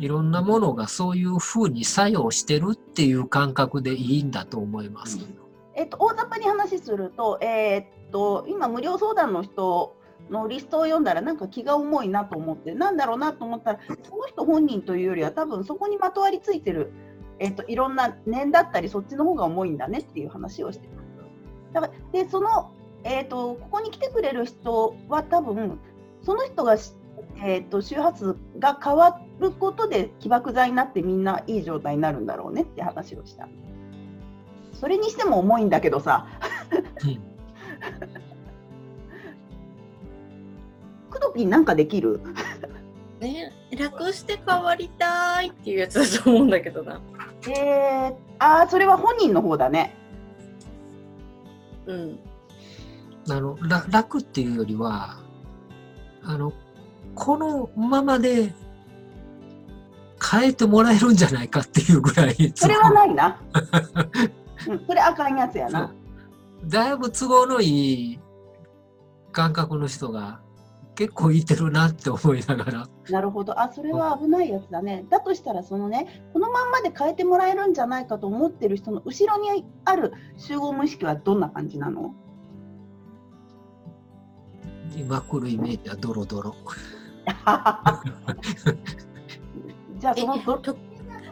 いろんなものがそういうふうに作用してるっていう感覚でいいんだと思いますけど。えっと、大雑把に話すると、えーっと、今、無料相談の人のリストを読んだら、なんか気が重いなと思って、なんだろうなと思ったら、その人本人というよりは、多分そこにまとわりついてる、えっと、いろんな念だったり、そっちの方が重いんだねっていう話をしてます。だからでその、えーっと、ここに来てくれる人は、多分その人が、えーっと、周波数が変わることで起爆剤になって、みんないい状態になるんだろうねって話をした。それにしても重いんだけどさ、うんクドピンなんかできる？ね、楽して変わりたいっていうやつだと思うんだけどな。えー、あーそれは本人の方だね。うん。あのら楽っていうよりはあのこのままで変えてもらえるんじゃないかっていうぐらい それはないな。うん、それあかんやつやな。だいぶ都合のいい感覚の人が結構いてるなって思いながらなるほど。あ、それは危ないやつだね。だとしたら、そのね、このまんまで変えてもらえるんじゃないかと思ってる人の後ろにある集合無意識はどんな感じなの？今来るイメージはドロドロ。じゃあ、その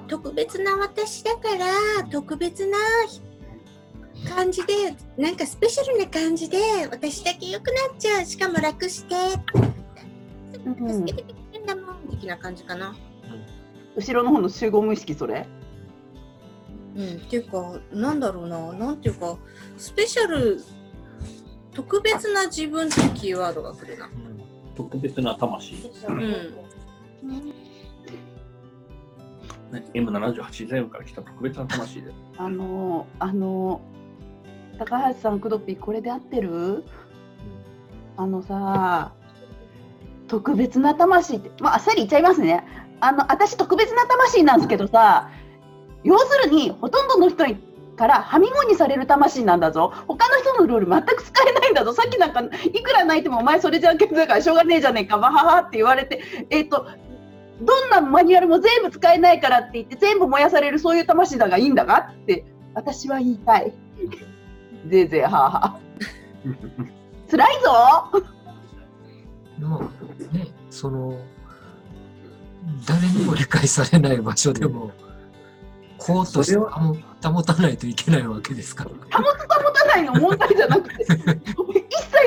特別な私だから特別な感じでなんかスペシャルな感じで私だけ良くなっちゃう。しかも楽して。うん助けてくれるんだもん。的な感じかな。後ろの方の集合無意識、それ？うん、っていうかなんだろうな。なんていうかスペシャル特別な自分ってキーワードが来るな。特別な魂。うん。M78 ゼロから来た特別な魂で。あのー、あのー、高橋さん、クドピー、これで合ってる？あのさ、特別な魂って、まあ、あっさり言っちゃいますね。あの、私、特別な魂なんですけどさ、要するに、ほとんどの人からはみごにされる魂なんだぞ。他の人のルール全く使えないんだぞ。さっきなんか、いくら泣いても、お前それじゃんけんだからしょうがねえじゃねえか、わははって言われて、えっ、と、どんなマニュアルも全部使えないからって言って、全部燃やされるそういう魂だがいいんだがって、私は言いたい。ぜいぜいはあはあ。辛いぞのね、その誰にも理解されない場所でも、こうとして保保たないといけないわけですから。保つ保たないの問題じゃなくて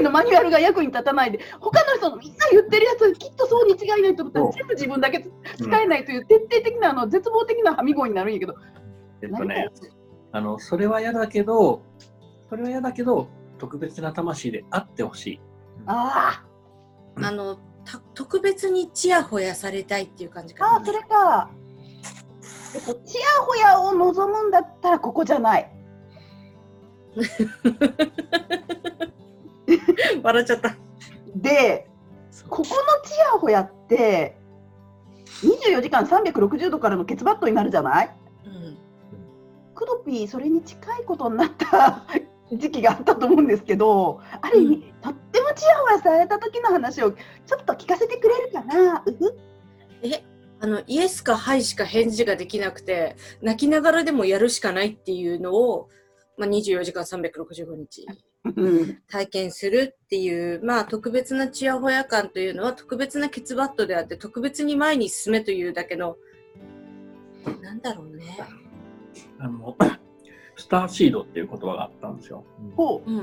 のマニュアルが役に立たないで他の人のみんな言ってるやつはきっとそうに違いないと思ったら全部自分だけ使えないという徹底的なあの絶望的なはみごになるんやけど。えっとね、あの、それは嫌だけど、それは嫌だけど、特別な魂であってほしい。あうん。あのた特別にチヤホヤされたいっていう感じーかな。あーそれか。えっとちやほやを望むんだったらここじゃない 笑っちゃった。でここのちやほやって24時間360度からのケツバットになるじゃない？うん。クドピーそれに近いことになった 時期があったと思うんですけどある意味、とってもちやほやされた時の話をちょっと聞かせてくれるかな？うふ。えあのイエスかハイしか返事ができなくて泣きながらでもやるしかないっていうのを、まあ、24時間365日うん体験するっていう、まあ、特別なチヤホヤ感というのは特別なケツバットであって特別に前に進めというだけのなんだろうね。あの、スターシードっていう言葉があったんですよ。ほうん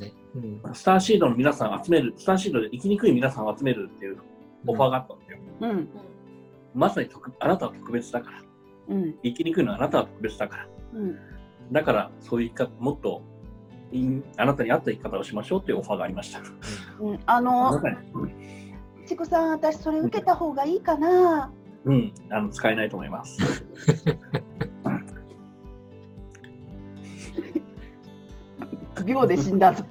ねうんスターシードの皆さんを集める、スターシードで生きにくい皆さんを集めるっていうオファーがあったんですよ。ううんまさに特あなたは特別だから。うん生きにくいのはあなたは特別だから。うんだから、そういう生き方、もっとあなたに合った生き方をしましょうっていうオファーがありました。うんああのちくさん私それ受けた方がいいかなうん、あの使えないと思います。秒で死んだぞ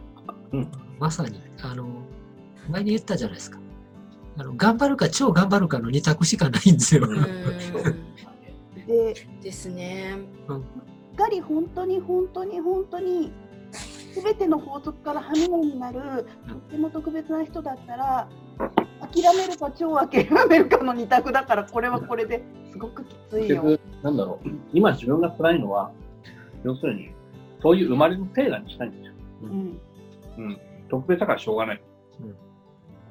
まさに、あの、前に言ったじゃないですか。あの頑張るか超頑張るかの二択しかないんですよ。うんうんでですね。しっかり本当に本当に本当に全ての法則からはみになるとっても特別な人だったら諦めるか超諦めるかの二択だからこれはこれですごくきついよ。なんだろう、今自分が辛いのは、要するに、そういう生まれのテーマにしたいんですよ。うんうん。特別だからしょうがない。うん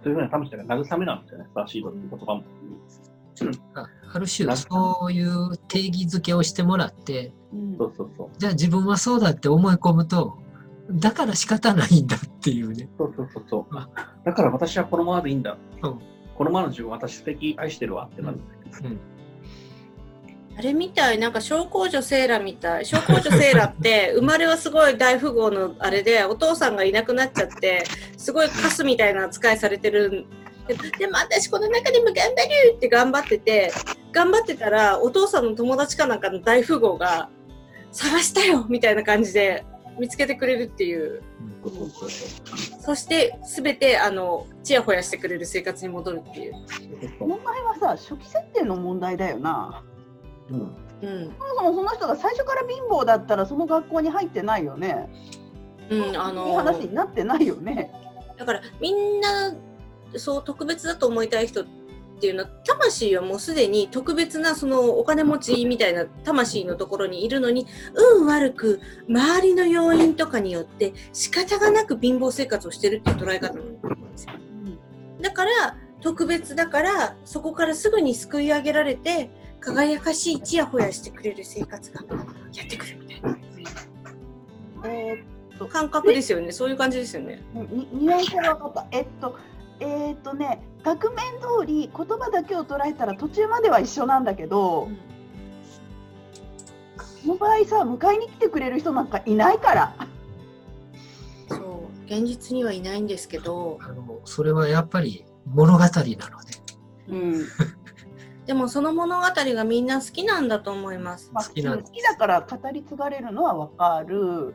そういうふうに魂が慰めなんですよね、サーシードっていう言葉も。あある種そういう定義づけをしてもらってうんそうそうそう。じゃあ自分はそうだって思い込むとだから仕方ないんだっていうね。そうそうそうそうあ。だから私はこのままでいいんだ。うんこのままの自分私素敵愛してるわってなる。うんあれみたい、なんか小公女セーラみたい。小公女セーラって、生まれはすごい大富豪のあれで、お父さんがいなくなっちゃって、すごいカスみたいな扱いされてる。ででも私この中でも頑張るって頑張ってて、頑張ってたら、お父さんの友達かなんかの大富豪が、探したよみたいな感じで見つけてくれるっていう。そして、すべて、あの、ちやほやしてくれる生活に戻るっていう。問題はさ初期設定の問題だよな。うん。うん。そもそもその人が最初から貧乏だったらその学校に入ってないよね。うん、あのいい話になってないよね。だからみんなそう特別だと思いたい人っていうのは魂はもうすでに特別なそのお金持ちみたいな魂のところにいるのに運悪く周りの要因とかによって仕方がなく貧乏生活をしてるっていう捉え方なんですよだから特別だからそこからすぐに救い上げられて輝かしいちやほやしてくれる生活がやってくるみたいなえ感覚ですよねそういう感じですよね。ー、にニュアンスは分かった。えっと、えーっとね、額面通り言葉だけを捉えたら途中までは一緒なんだけど、その場合さ、迎えに来てくれる人なんかいないから。そう現実にはいないんですけどあのそれはやっぱり物語なので。うん。でもその物語がみんな好きなんだと思います。まあ、好きな好きだから語り継がれるのは分かる。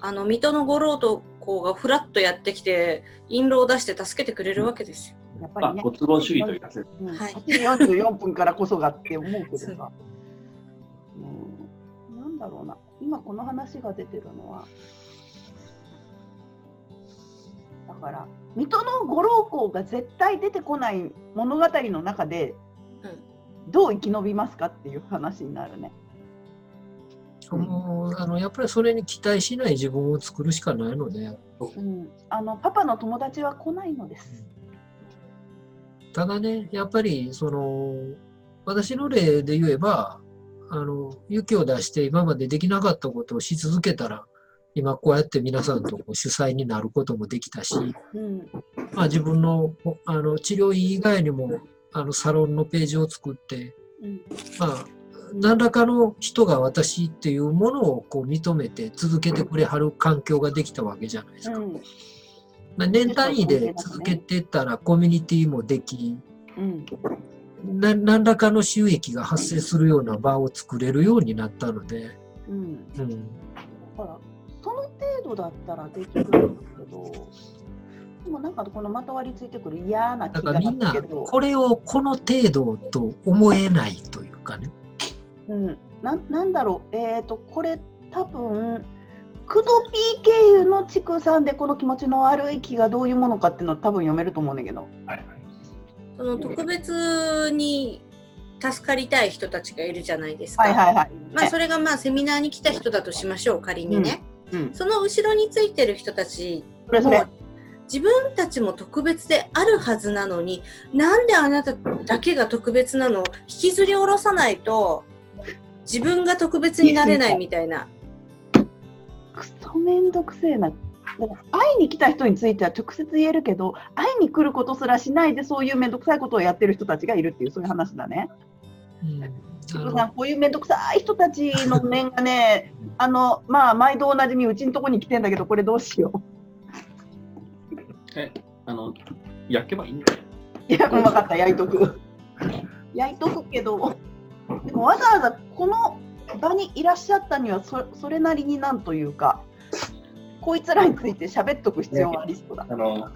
あの水戸の五郎と子がフラッとやってきて印籠を出して助けてくれるわけですよ。まあ、やっぱりね。ご都合主義というやつ。うんはい8時44分からこそがって思うけどさ。うん、なんだろうな。今この話が出てるのは。だから、水戸の五郎公が絶対出てこない物語の中で、どう生き延びますかっていう話になるね。もうあのやっぱりそれに期待しない自分を作るしかないので、うん、あのパパの友達は来ないのです。ただね、やっぱりその私の例で言えば、あの勇気を出して今までできなかったことをし続けたら、今こうやって皆さんと主催になることもできたし、うん、まあ、自分のあの治療院以外にもあのサロンのページを作って、うん、まあ、何らかの人が私っていうものをこう認めて続けてくれはる環境ができたわけじゃないですか。うん、まあ年単位で続けてたらコミュニティもでき、うん、な何らかの収益が発生するような場を作れるようになったので、うん。うん、だからその程度だったらできるんですけど、でもなんかこのまとわりついてくる嫌な気がだからみんなするけど、これをこの程度と思えないというかね。うん、ななんだろう、えっ、とこれ多分クドピー経由の畜産でこの気持ちの悪い気がどういうものかっていうのは多分読めると思うんだけど、はいはい。その特別に助かりたい人たちがいるじゃないですか。はいはいはい。まあそれがまあセミナーに来た人だとしましょう仮にね、うん、その後ろについてる人たちそれそれ。も自分たちも特別であるはずなのになんであなただけが特別なの？引きずり下ろさないと自分が特別になれないみたいな。くそめんどくせえな。だから会いに来た人については直接言えるけど、会いに来ることすらしないでそういうめんどくさいことをやってる人たちがいるっていうそういう話だね。うんちょっとあのさこういうめんどくさい人たちの面がね、あのまあ毎度おなじみうちのとこに来てんだけどこれどうしよえ、あの、焼けばいいんだよ。う。いや分かった焼いとく。焼いとくけど、わざわざこの場にいらっしゃったにはそそれなりになんというか、こいつらについて喋っとく必要がありそうだ。あの、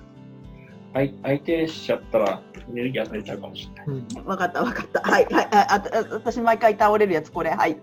相相手しちゃったらエネルギー与えちゃうかもしれない。うん分かった分かった。はいはいはいああ私毎回倒れるやつこれはい。